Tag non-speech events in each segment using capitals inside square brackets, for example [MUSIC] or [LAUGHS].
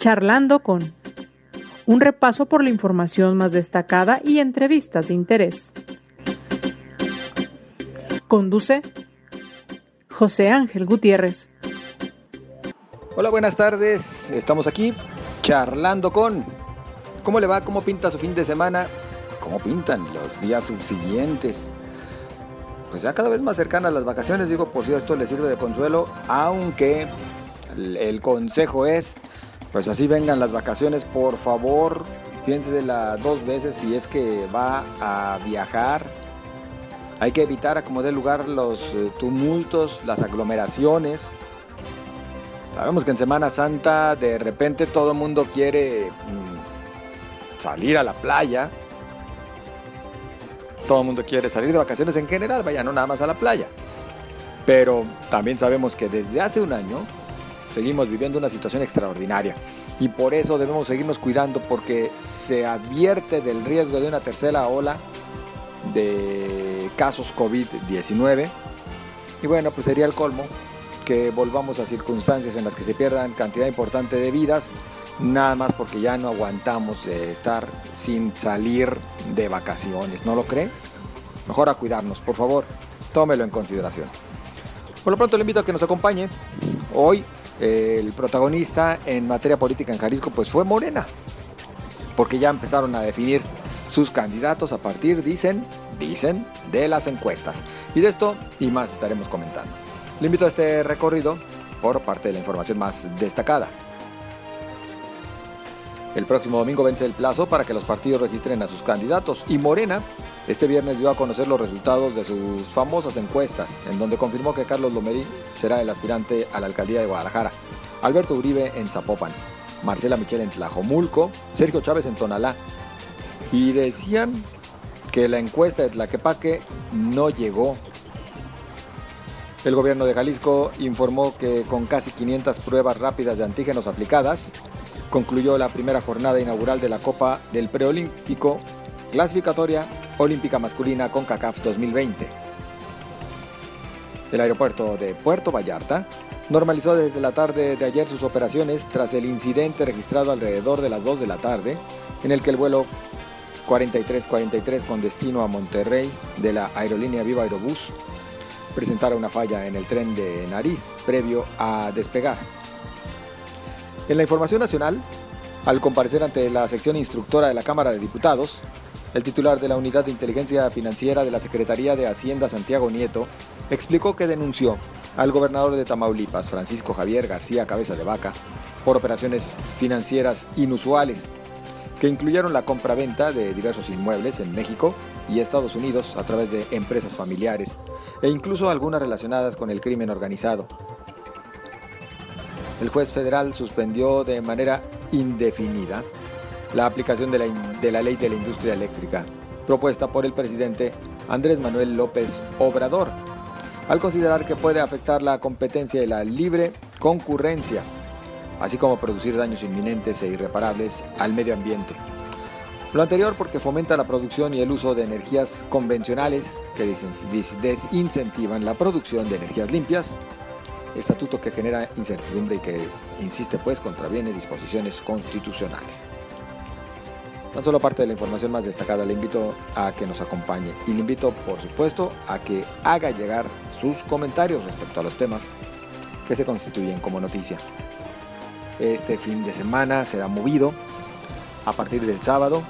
Charlando con un repaso por la información más destacada y entrevistas de interés. Conduce José Ángel Gutiérrez. Hola, buenas tardes. Estamos aquí charlando con... ¿Cómo le va? ¿Cómo pinta su fin de semana? ¿Cómo pintan los días subsiguientes? Pues ya cada vez más cercanas las vacaciones, digo, por si esto le sirve de consuelo, aunque el consejo es pues así vengan las vacaciones, por favor, piénsela dos veces si es que va a viajar. Hay que evitar a como dé lugar los eh, tumultos, las aglomeraciones. Sabemos que en Semana Santa de repente todo el mundo quiere mm, salir a la playa. Todo el mundo quiere salir de vacaciones en general, vaya, no nada más a la playa. Pero también sabemos que desde hace un año seguimos viviendo una situación extraordinaria y por eso debemos seguirnos cuidando porque se advierte del riesgo de una tercera ola de casos COVID-19 y bueno, pues sería el colmo que volvamos a circunstancias en las que se pierdan cantidad importante de vidas nada más porque ya no aguantamos de estar sin salir de vacaciones, ¿no lo cree? Mejor a cuidarnos, por favor, tómelo en consideración. Por lo pronto le invito a que nos acompañe hoy el protagonista en materia política en Jalisco pues fue Morena, porque ya empezaron a definir sus candidatos a partir, dicen, dicen, de las encuestas. Y de esto y más estaremos comentando. Le invito a este recorrido por parte de la información más destacada. El próximo domingo vence el plazo para que los partidos registren a sus candidatos y Morena este viernes dio a conocer los resultados de sus famosas encuestas, en donde confirmó que Carlos Lomerí será el aspirante a la alcaldía de Guadalajara, Alberto Uribe en Zapopan, Marcela Michel en Tlajomulco, Sergio Chávez en Tonalá. Y decían que la encuesta de Tlaquepaque no llegó. El gobierno de Jalisco informó que con casi 500 pruebas rápidas de antígenos aplicadas, concluyó la primera jornada inaugural de la Copa del Preolímpico clasificatoria olímpica masculina con CACAF 2020. El aeropuerto de Puerto Vallarta normalizó desde la tarde de ayer sus operaciones tras el incidente registrado alrededor de las 2 de la tarde, en el que el vuelo 4343 con destino a Monterrey de la aerolínea Viva Aerobús presentara una falla en el tren de Nariz previo a despegar. En la información nacional, al comparecer ante la sección instructora de la Cámara de Diputados, el titular de la Unidad de Inteligencia Financiera de la Secretaría de Hacienda, Santiago Nieto, explicó que denunció al gobernador de Tamaulipas, Francisco Javier García Cabeza de Vaca, por operaciones financieras inusuales que incluyeron la compra-venta de diversos inmuebles en México y Estados Unidos a través de empresas familiares e incluso algunas relacionadas con el crimen organizado. El juez federal suspendió de manera indefinida la aplicación de la, de la ley de la industria eléctrica, propuesta por el presidente Andrés Manuel López Obrador, al considerar que puede afectar la competencia y la libre concurrencia, así como producir daños inminentes e irreparables al medio ambiente. Lo anterior porque fomenta la producción y el uso de energías convencionales que desincentivan la producción de energías limpias, estatuto que genera incertidumbre y que, insiste pues, contraviene disposiciones constitucionales. Tan solo parte de la información más destacada le invito a que nos acompañe y le invito por supuesto a que haga llegar sus comentarios respecto a los temas que se constituyen como noticia. Este fin de semana será movido a partir del sábado.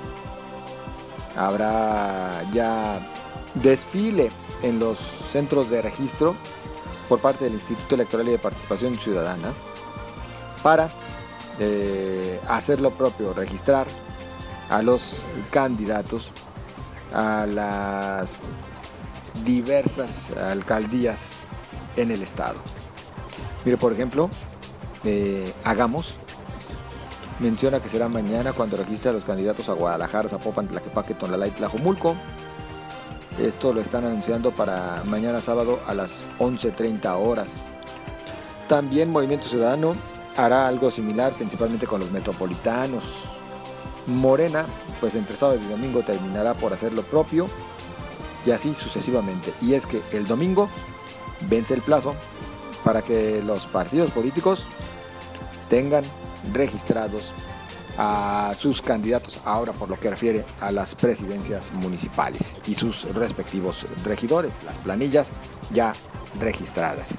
Habrá ya desfile en los centros de registro por parte del Instituto Electoral y de Participación Ciudadana para eh, hacer lo propio, registrar a los candidatos a las diversas alcaldías en el estado. Mire, por ejemplo, eh, Hagamos menciona que será mañana cuando registre a los candidatos a Guadalajara, Zapopan, Tlaquepaque, Tonalá y Tlajomulco. Esto lo están anunciando para mañana sábado a las 11.30 horas. También Movimiento Ciudadano hará algo similar, principalmente con los metropolitanos, Morena, pues entre sábado y domingo terminará por hacer lo propio y así sucesivamente. Y es que el domingo vence el plazo para que los partidos políticos tengan registrados a sus candidatos ahora por lo que refiere a las presidencias municipales y sus respectivos regidores, las planillas ya registradas.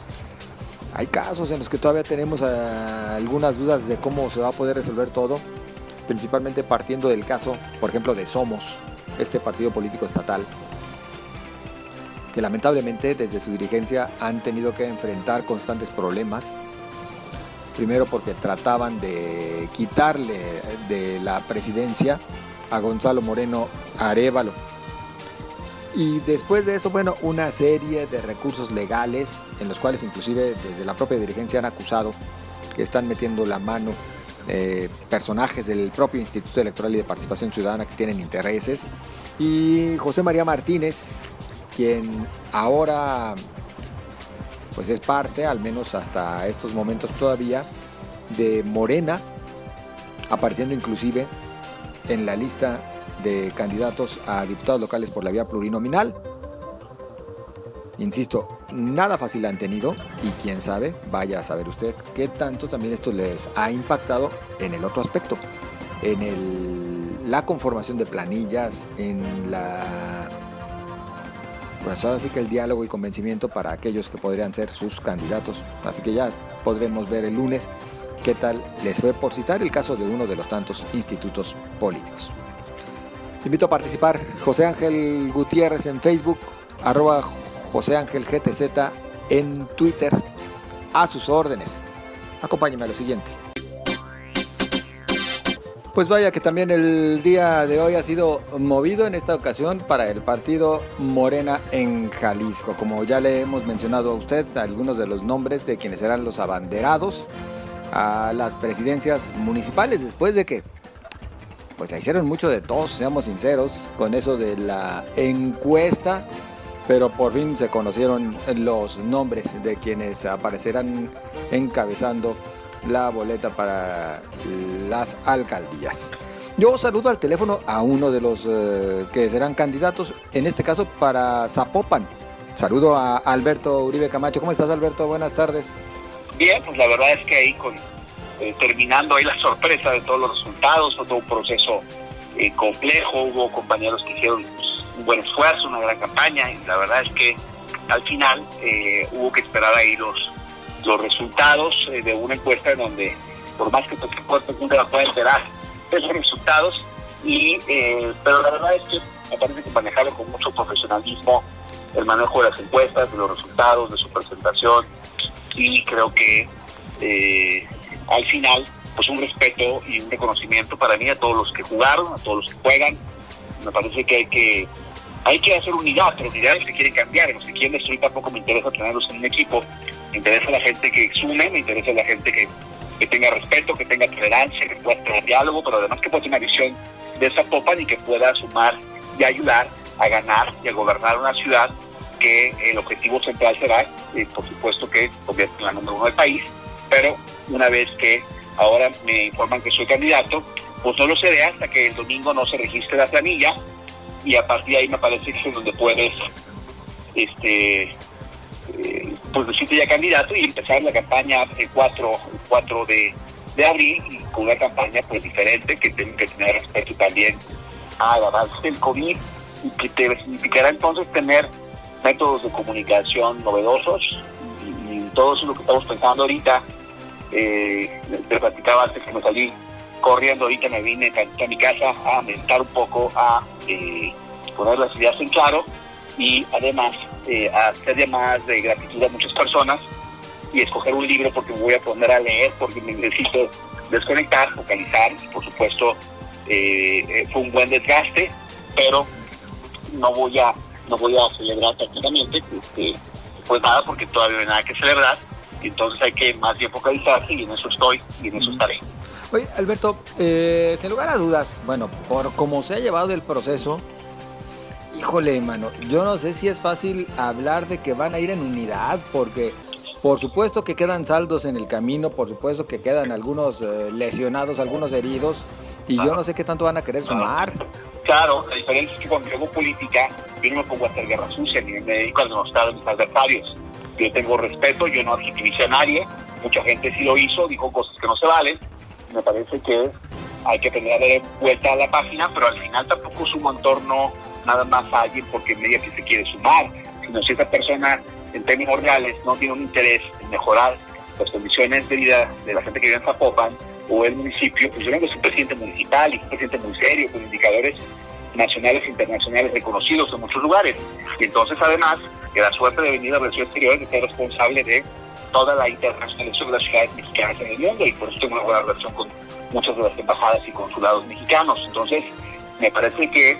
Hay casos en los que todavía tenemos eh, algunas dudas de cómo se va a poder resolver todo, principalmente partiendo del caso, por ejemplo, de Somos, este partido político estatal, que lamentablemente desde su dirigencia han tenido que enfrentar constantes problemas. Primero porque trataban de quitarle de la presidencia a Gonzalo Moreno Arevalo. Y después de eso, bueno, una serie de recursos legales en los cuales inclusive desde la propia dirigencia han acusado que están metiendo la mano eh, personajes del propio Instituto Electoral y de Participación Ciudadana que tienen intereses. Y José María Martínez, quien ahora pues es parte, al menos hasta estos momentos todavía, de Morena, apareciendo inclusive en la lista de candidatos a diputados locales por la vía plurinominal. Insisto, nada fácil han tenido y quién sabe, vaya a saber usted qué tanto también esto les ha impactado en el otro aspecto, en el, la conformación de planillas, en la pues ahora sí que el diálogo y convencimiento para aquellos que podrían ser sus candidatos. Así que ya podremos ver el lunes qué tal les fue por citar el caso de uno de los tantos institutos políticos. invito a participar José Ángel Gutiérrez en Facebook, arroba José Ángel GTZ en Twitter, a sus órdenes. Acompáñenme a lo siguiente. Pues vaya que también el día de hoy ha sido movido en esta ocasión para el partido Morena en Jalisco. Como ya le hemos mencionado a usted algunos de los nombres de quienes serán los abanderados a las presidencias municipales después de que pues la hicieron mucho de todos, seamos sinceros, con eso de la encuesta, pero por fin se conocieron los nombres de quienes aparecerán encabezando la boleta para las alcaldías. Yo saludo al teléfono a uno de los eh, que serán candidatos, en este caso para Zapopan. Saludo a Alberto Uribe Camacho. ¿Cómo estás, Alberto? Buenas tardes. Bien, pues la verdad es que ahí con eh, terminando ahí la sorpresa de todos los resultados, todo un proceso eh, complejo, hubo compañeros que hicieron un buen esfuerzo, una gran campaña, y la verdad es que al final hubo que esperar ahí los, los resultados eh, de una encuesta en donde, por más que tu cuerpo nunca la pueda enterar, esos resultados, y, eh, pero la verdad es que me parece que manejarlo con mucho profesionalismo, el manejo de las encuestas, de los resultados, de su presentación, y creo que eh, al final, pues un respeto y un reconocimiento para mí a todos los que jugaron, a todos los que juegan. Me parece que hay que hay que hacer unidad, pero unidad es que quieren cambiar, los que quieren destruir tampoco me interesa tenerlos en un equipo, me interesa la gente que sume, me interesa la gente que, tenga respeto, que tenga tolerancia, que pueda tener diálogo, pero además que pueda tener una visión de esa popa y que pueda sumar y ayudar a ganar y a gobernar una ciudad que el objetivo central será, eh, por supuesto, que convierta en la número uno del país, pero una vez que ahora me informan que soy candidato, pues no lo seré hasta que el domingo no se registre la planilla y a partir de ahí me parece que es donde puedes este eh, pues decirte ya candidato y empezar la campaña el 4, 4 de, de, abril y con una campaña pues diferente que tiene que tener respecto también al avance del COVID y que te significará entonces tener métodos de comunicación novedosos y, todo eso es lo que estamos pensando ahorita. Eh, te platicaba antes que me salí corriendo ahorita, me vine a, mi casa a aumentar un poco, a eh, poner las ideas en claro y además eh, hacer llamadas de gratitud a muchas personas y escoger un libro porque me voy a poner a leer, porque me necesito desconectar, focalizar y por supuesto eh, eh, fue un buen desgaste, pero no voy a no voy a celebrar prácticamente este, pues nada porque todavía no hay nada que celebrar y entonces hay que más bien focalizarse y en eso estoy y en eso estaré. Oye, Alberto, sin lugar a dudas, bueno, por cómo se ha llevado el proceso, Híjole, mano, yo no sé si es fácil hablar de que van a ir en unidad, porque por supuesto que quedan saldos en el camino, por supuesto que quedan algunos eh, lesionados, algunos heridos, y yo no sé qué tanto van a querer sumar. Claro, la diferencia es que cuando hago política, yo no me pongo a hacer guerra sucia, ni me dedico a denostar a mis adversarios. Yo tengo respeto, yo no adjetivice a nadie, mucha gente sí lo hizo, dijo cosas que no se valen, me parece que hay que tener vuelta a la página, pero al final tampoco su entorno nada más a alguien porque media que se quiere sumar, sino si esa persona en términos reales no tiene un interés en mejorar las condiciones de vida de la gente que vive en Zapopan o el municipio, pues yo vengo un presidente municipal y un presidente muy serio, con indicadores nacionales e internacionales reconocidos en muchos lugares. Y entonces, además, que la suerte de venir a Relaciones Exteriores de ser responsable de toda la internacionalización de las ciudades mexicanas en el mundo y por eso tengo una buena relación con muchas de las embajadas y consulados mexicanos. Entonces, me parece que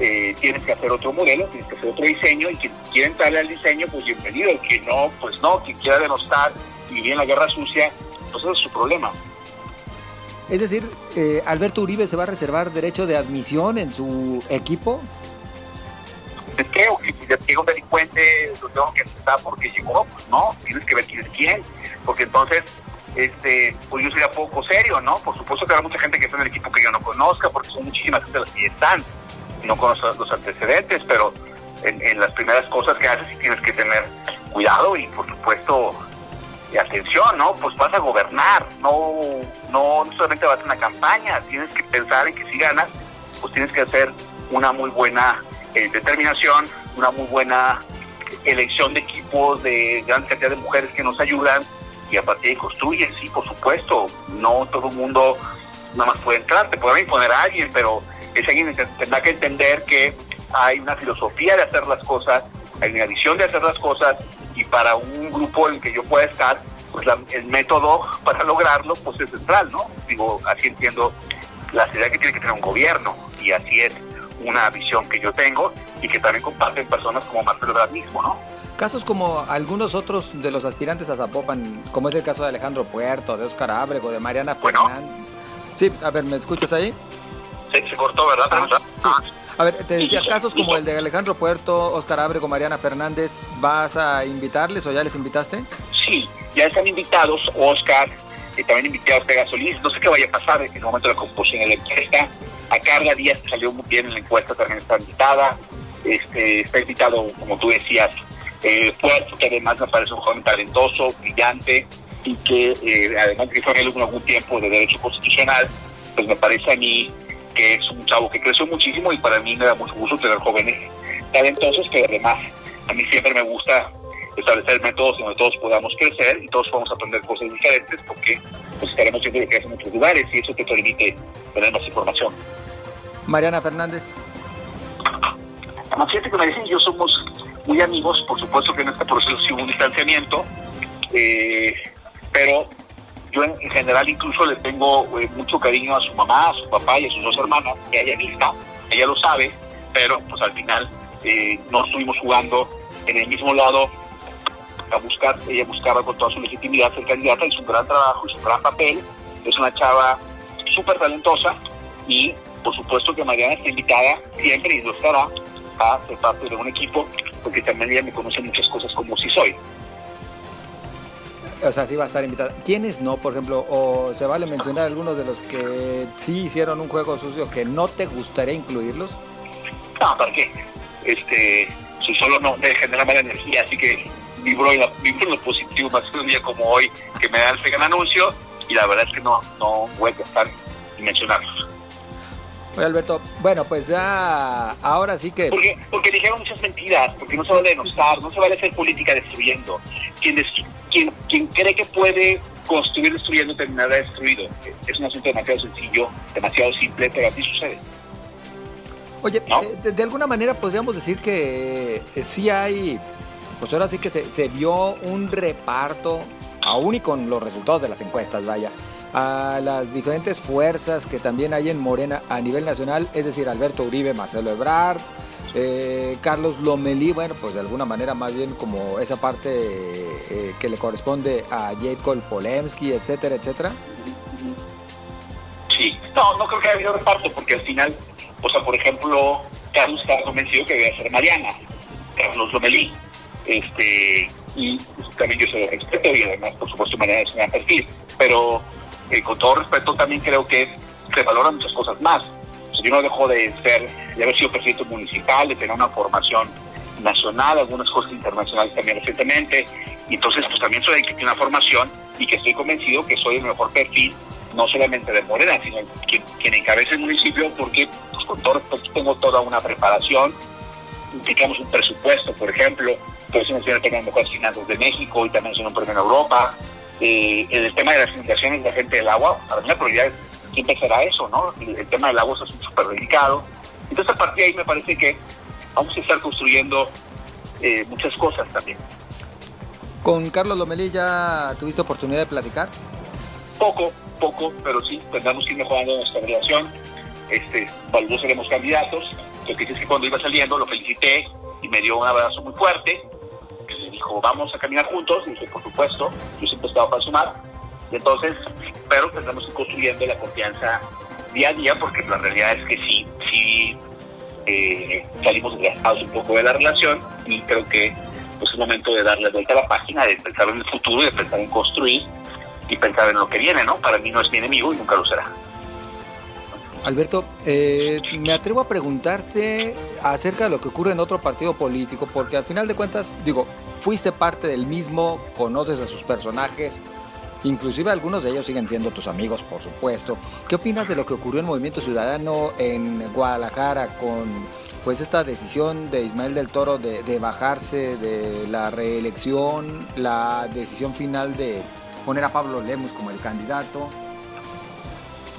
eh, tienes que hacer otro modelo, tienes que hacer otro diseño y quien quiera entrarle al diseño, pues bienvenido. Quien no, pues no. Quien quiera denostar y vivir en la guerra sucia, pues ese es su problema. Es decir, eh, Alberto Uribe se va a reservar derecho de admisión en su equipo. Es que si llega un delincuente, lo tengo que aceptar porque llegó, pues no, tienes que ver quién es quién, porque entonces este, pues yo sería poco serio, ¿no? Por supuesto que habrá mucha gente que está en el equipo que yo no conozca, porque son muchísimas gente las que están, no conozco los antecedentes, pero en, las primeras cosas que haces sí tienes que tener cuidado y por supuesto atención, ¿no? Pues vas a gobernar, no, no solamente vas a una campaña, tienes que pensar en que si ganas, pues tienes que hacer una muy buena eh, determinación, una muy buena elección de equipos, de gran cantidad de mujeres que nos ayudan, y a partir de ahí construyes, sí, por supuesto, no todo el mundo nada más puede entrar, te pueden imponer a alguien, pero ese alguien tendrá que entender que hay una filosofía de hacer las cosas, hay una visión de hacer las cosas, y para un grupo en el que yo pueda estar, pues el método para lograrlo pues es central, ¿no? Digo, así entiendo la ciudad que tiene que tener un gobierno, y así es una visión que yo tengo y que también comparten personas como Marcelo Ebrard mismo, ¿no? Casos como algunos otros de los aspirantes a Zapopan, como es el caso de Alejandro Puerto, de Oscar Ábrego, de Mariana Fernández. Sí, a ver, ¿me escuchas ahí? Sí, se cortó, ¿verdad? Ah, sí. A ver, te decía, casos como el de Alejandro Puerto, Oscar Ábrego, Mariana Fernández, ¿vas a invitarles o ya les invitaste? Sí, ya están invitados, Oscar, y también invité a Ortega Solís, no sé qué vaya a pasar en el momento de la composición de la encuesta, a Carla Díaz salió muy bien en la encuesta, también está invitada, este, está invitado, como tú decías, eh, Puerto, que además me parece un joven talentoso, brillante y que eh, además de que fue algún tiempo de Derecho Constitucional, pues me parece a mí que es un chavo que creció muchísimo y para mí me da mucho gusto tener jóvenes talentosos, pero además a mí siempre me gusta establecer métodos donde todos podamos crecer y todos podamos aprender cosas diferentes porque pues estaremos viendo lo que hacen en otros lugares y eso te permite tener más información. Mariana Fernández. Fíjate que me dicen yo somos muy amigos, por supuesto que en este proceso sí hubo un distanciamiento, eh, pero yo en, general incluso le tengo eh, mucho cariño a su mamá, a su papá y a sus dos hermanas, que ella misma, ella lo sabe, pero pues al final eh, no estuvimos jugando en el mismo lado a buscar, ella buscaba con toda su legitimidad ser candidata, hizo un gran trabajo, hizo un gran papel, es una chava súper talentosa y por supuesto que Mariana está invitada siempre y lo estará a ser parte de un equipo porque también ella me conoce muchas cosas como si soy. O sea, sí va a estar invitada. ¿Quiénes no, por ejemplo? O se vale mencionar algunos de los que sí hicieron un juego sucio que no te gustaría incluirlos. No, ¿para qué? Este, si solo no me genera mala energía, así que vibro, en lo positivo más que un día como hoy que me dan ese gran anuncio y la verdad es que no, no voy a estar y mencionarlos. Oye, Alberto, bueno, pues ya ahora sí que... Porque, porque dijeron muchas mentiras, porque no se vale denostar, no se vale hacer política destruyendo. Quien, quien, quien cree que puede construir destruyendo terminará destruido. Es un asunto demasiado sencillo, demasiado simple, pero así sucede. Oye, eh, de, alguna manera podríamos decir que eh, sí hay, pues ahora sí que se, vio un reparto, aún y con los resultados de las encuestas, vaya, a las diferentes fuerzas que también hay en Morena a nivel nacional, es decir, Alberto Uribe, Marcelo Ebrard, eh, Carlos Lomelí, bueno, pues de alguna manera más bien como esa parte eh, que le corresponde a Jacob Polemski, etcétera, etcétera. Sí, no, no creo que haya habido reparto, porque al final, o sea, por ejemplo, Carlos está convencido que debe ser Mariana, Carlos Lomelí, este, y también yo se lo respeto, y además, por supuesto, Mariana es un gran perfil, pero con todo respeto también creo que se valoran muchas cosas más. yo no dejo de ser, de haber sido presidente municipal, de tener una formación nacional, algunas cosas internacionales también recientemente, y entonces pues también soy que tiene una formación y que estoy convencido que soy el mejor perfil no solamente de Morena, sino quien, quien encabeza el municipio, porque pues, con todo tengo toda una preparación, implicamos un presupuesto, por ejemplo, pues una ciudad de mejores finanzas de México y también es un premio en Europa. Eh, el tema de las inundaciones de la gente del agua, para mí la prioridad es siempre será eso, ¿no? El, tema del agua es súper delicado. Entonces a partir de ahí me parece que vamos a estar construyendo eh, muchas cosas también. ¿Con Carlos Lomelí ya tuviste oportunidad de platicar? Poco, poco, pero sí, tendremos que ir mejorando nuestra relación. Este, los seremos candidatos. Lo que dice es que cuando iba saliendo lo felicité y me dio un abrazo muy fuerte. Dijo, vamos a caminar juntos. Y dije, por supuesto, yo siempre he estado para sumar. Y entonces, pero tendremos que ir construyendo la confianza día a día, porque la realidad es que sí, sí eh, salimos desgastados un poco de la relación y creo que pues, es momento de darle vuelta a la página, de pensar en el futuro, de pensar en construir y pensar en lo que viene, ¿no? Para mí no es mi enemigo y nunca lo será. Alberto, eh, me atrevo a preguntarte acerca de lo que ocurre en otro partido político, porque al final de cuentas, digo, fuiste parte del mismo, conoces a sus personajes, inclusive algunos de ellos siguen siendo tus amigos, por supuesto. ¿Qué opinas de lo que ocurrió en Movimiento Ciudadano en Guadalajara con pues esta decisión de Ismael del Toro de, bajarse de la reelección, la decisión final de poner a Pablo Lemus como el candidato?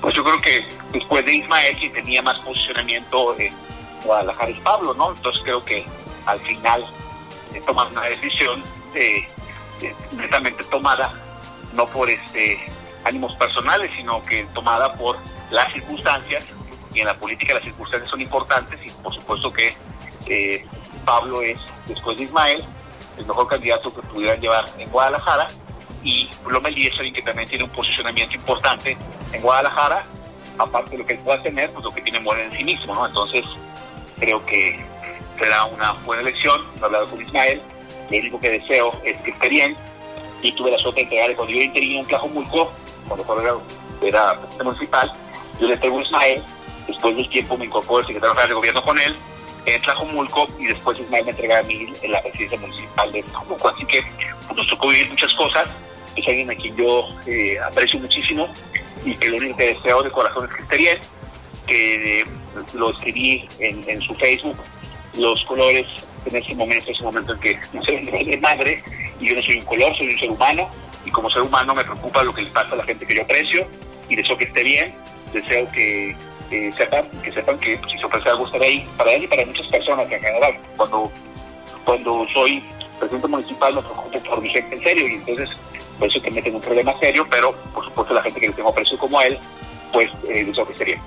Pues yo creo que después de Ismael, quien tenía más posicionamiento en Guadalajara es Pablo, ¿no? Entonces creo que al final eh, tomas una decisión eh, eh, netamente tomada, no por este ánimos personales, sino que tomada por las circunstancias, y en la política las circunstancias son importantes, y por supuesto que Pablo es, después de Ismael, el mejor candidato que pudieran llevar en Guadalajara, y Lomelí es alguien que también tiene un posicionamiento importante en Guadalajara, aparte de lo que él pueda tener, pues lo que tiene Morena en sí mismo, ¿no? Entonces, creo que será una buena elección, he hablado con Ismael, lo único que deseo es que esté bien, y tuve la suerte de entregarle cuando yo interino en Tlajomulco, cuando era, era municipal, yo le entrego a Ismael, después del tiempo me incorporo el secretario general de gobierno con él, en Tlajomulco, y después Ismael me entrega a mí en la presidencia municipal de Tlajomulco, así que nos tocó vivir muchas cosas, es alguien a quien yo eh, aprecio muchísimo y que lo único que deseo de corazón es que esté bien, que lo escribí en, su Facebook, los colores en ese momento es un momento en que no sé, [LAUGHS] de madre y yo no soy un color, soy un ser humano y como ser humano me preocupa lo que le pasa a la gente que yo aprecio y deseo que esté bien, deseo que sepan que sepan que si se ofrece algo estaré ahí para él y para muchas personas en general. Cuando, cuando soy presidente municipal me preocupo por mi gente en serio y entonces por eso que meten en un problema serio, pero por supuesto la gente que le tengo aprecio como él, pues eh, eso que sería.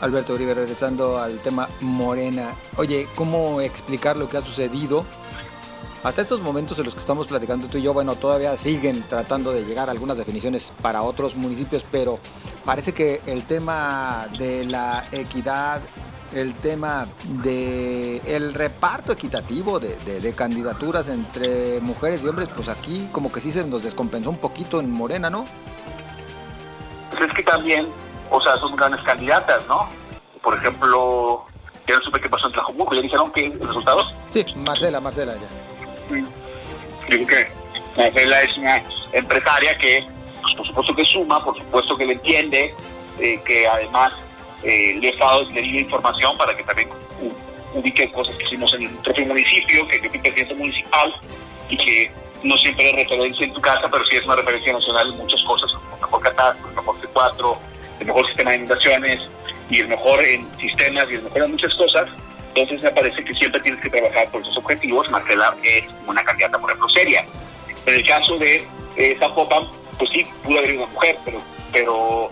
Alberto Uribe, regresando al tema Morena. Oye, ¿cómo explicar lo que ha sucedido? Hasta estos momentos en los que estamos platicando tú y yo, bueno, todavía siguen tratando de llegar a algunas definiciones para otros municipios, pero parece que el tema de la equidad, el tema de el reparto equitativo de, candidaturas entre mujeres y hombres, pues aquí como que sí se nos descompensó un poquito en Morena, ¿no? Pues es que también, o sea, son grandes candidatas, ¿no? Por ejemplo, ya no supe qué pasó en Tlajumulco, ¿ya dijeron que los resultados? Sí, Marcela, Marcela ya. Digo que Marcela es una empresaria que, pues, por supuesto que suma, por supuesto que le entiende, eh, que además eh, le he estado le información para que también ubique cosas que hicimos en el propio municipio, que yo fui presidente municipal y que no siempre es referencia en tu casa, pero sí es una referencia nacional en muchas cosas, el mejor catastro, mejor C4, el mejor sistema de inundaciones y el mejor en sistemas y el mejor en muchas cosas. Entonces me parece que siempre tienes que trabajar por esos objetivos. Marcela es una candidata, por ejemplo, seria. En el caso de eh, Zapopan, pues sí, pudo haber una mujer, pero, pero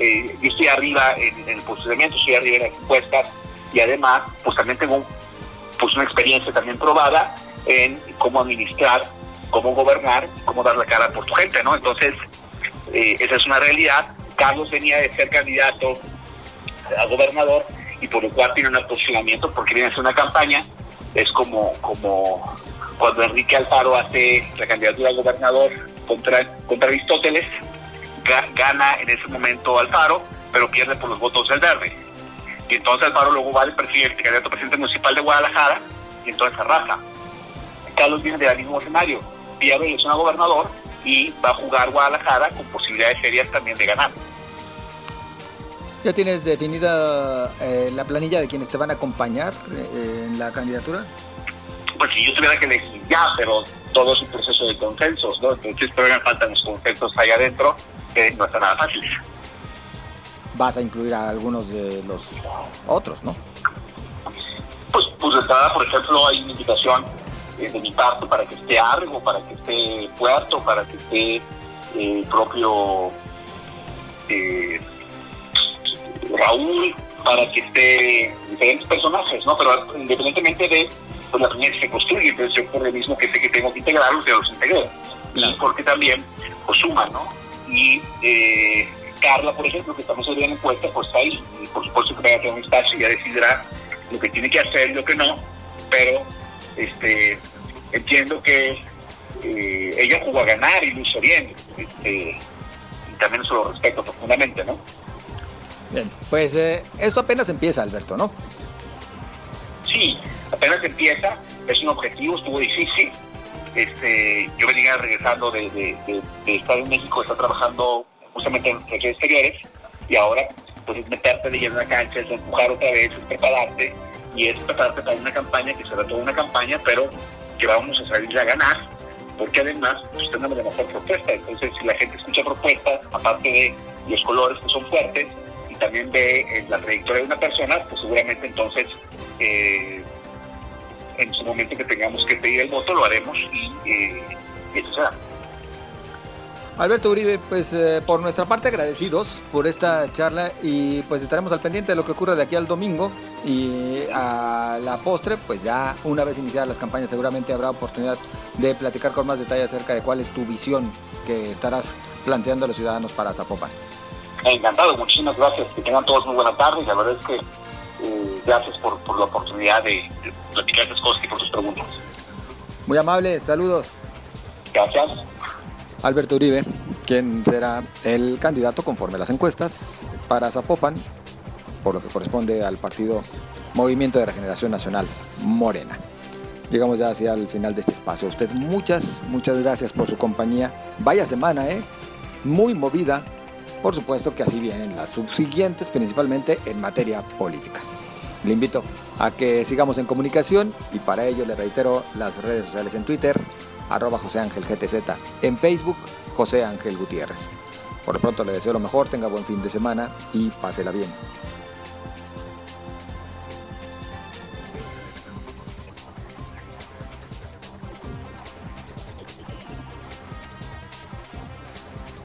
eh, yo estoy arriba en, el posicionamiento, estoy arriba en las encuestas y además pues también tengo pues una experiencia también probada en cómo administrar, cómo gobernar, cómo dar la cara por tu gente, ¿no? Entonces, eh, esa es una realidad. Carlos venía de ser candidato a gobernador y por lo cual tiene un posicionamiento porque viene a hacer una campaña. Es como, como cuando Enrique Alfaro hace la candidatura a gobernador contra, contra Aristóteles, gana en ese momento Alfaro, pero pierde por los votos del verde. Y entonces Alfaro luego va al presidente, candidato presidente municipal de Guadalajara, y entonces arrasa. Carlos viene del mismo escenario, pierde elección a gobernador, y va a jugar Guadalajara con posibilidades serias también de ganar. ¿Ya tienes definida eh, la planilla de quienes te van a acompañar eh, en la candidatura? Pues si yo tuviera que elegir ya, pero todo es un proceso de consensos, ¿no? Entonces todavía faltan los consensos ahí adentro, que no está nada fácil. Vas a incluir a algunos de los otros, ¿no? Pues, pues está, por ejemplo, hay una invitación eh, de mi parte para que esté Argo, para que esté Puerto, para que esté eh, el propio eh, Raúl, para que esté diferentes personajes, ¿no? Pero independientemente de pues, la primera que se construye, entonces yo por lo mismo que sé que tengo que integrarlos, que los integré. Y porque también, pues suma, ¿no? Y Carla, por ejemplo, que estamos en encuesta, pues está ahí. Y por supuesto que va a tener un espacio y ya decidirá lo que tiene que hacer y lo que no, pero este entiendo que eh, ella jugó a ganar y lo hizo bien. Este, y también eso lo respeto profundamente, ¿no? Bien, pues eh, esto apenas empieza, Alberto, ¿no? Sí, apenas empieza, es un objetivo, estuvo difícil. Este, yo venía regresando de, de, de, estar en México, está trabajando justamente en relaciones exteriores, y ahora pues es meterte de lleno en la cancha, es empujar otra vez, es prepararte, y es prepararte para una campaña que será toda una campaña, pero que vamos a salir a ganar, porque además pues, tenemos la mejor propuesta. Entonces, si la gente escucha propuestas, aparte de los colores que son fuertes, y también ve eh, la trayectoria de una persona, pues seguramente entonces eh, en su momento que tengamos que pedir el voto lo haremos y, eh, y eso será. Alberto Uribe, pues eh, por nuestra parte agradecidos por esta charla y pues estaremos al pendiente de lo que ocurra de aquí al domingo y a la postre, pues ya una vez iniciadas las campañas seguramente habrá oportunidad de platicar con más detalle acerca de cuál es tu visión que estarás planteando a los ciudadanos para Zapopan. Encantado, muchísimas gracias, que tengan todos muy buena tarde y la verdad es que eh, gracias por, por, la oportunidad de, de platicar estas cosas y por tus preguntas. Muy amable, saludos. Gracias. Alberto Uribe, quien será el candidato conforme las encuestas para Zapopan, por lo que corresponde al partido Movimiento de Regeneración Nacional Morena. Llegamos ya hacia el final de este espacio. A usted muchas, muchas gracias por su compañía. Vaya semana, ¿eh? Muy movida. Por supuesto que así vienen las subsiguientes, principalmente en materia política. Le invito a que sigamos en comunicación y para ello le reitero las redes sociales en Twitter, arroba José Ángel GTZ, en Facebook, José Ángel Gutiérrez. Por lo pronto le deseo lo mejor, tenga buen fin de semana y pásela bien.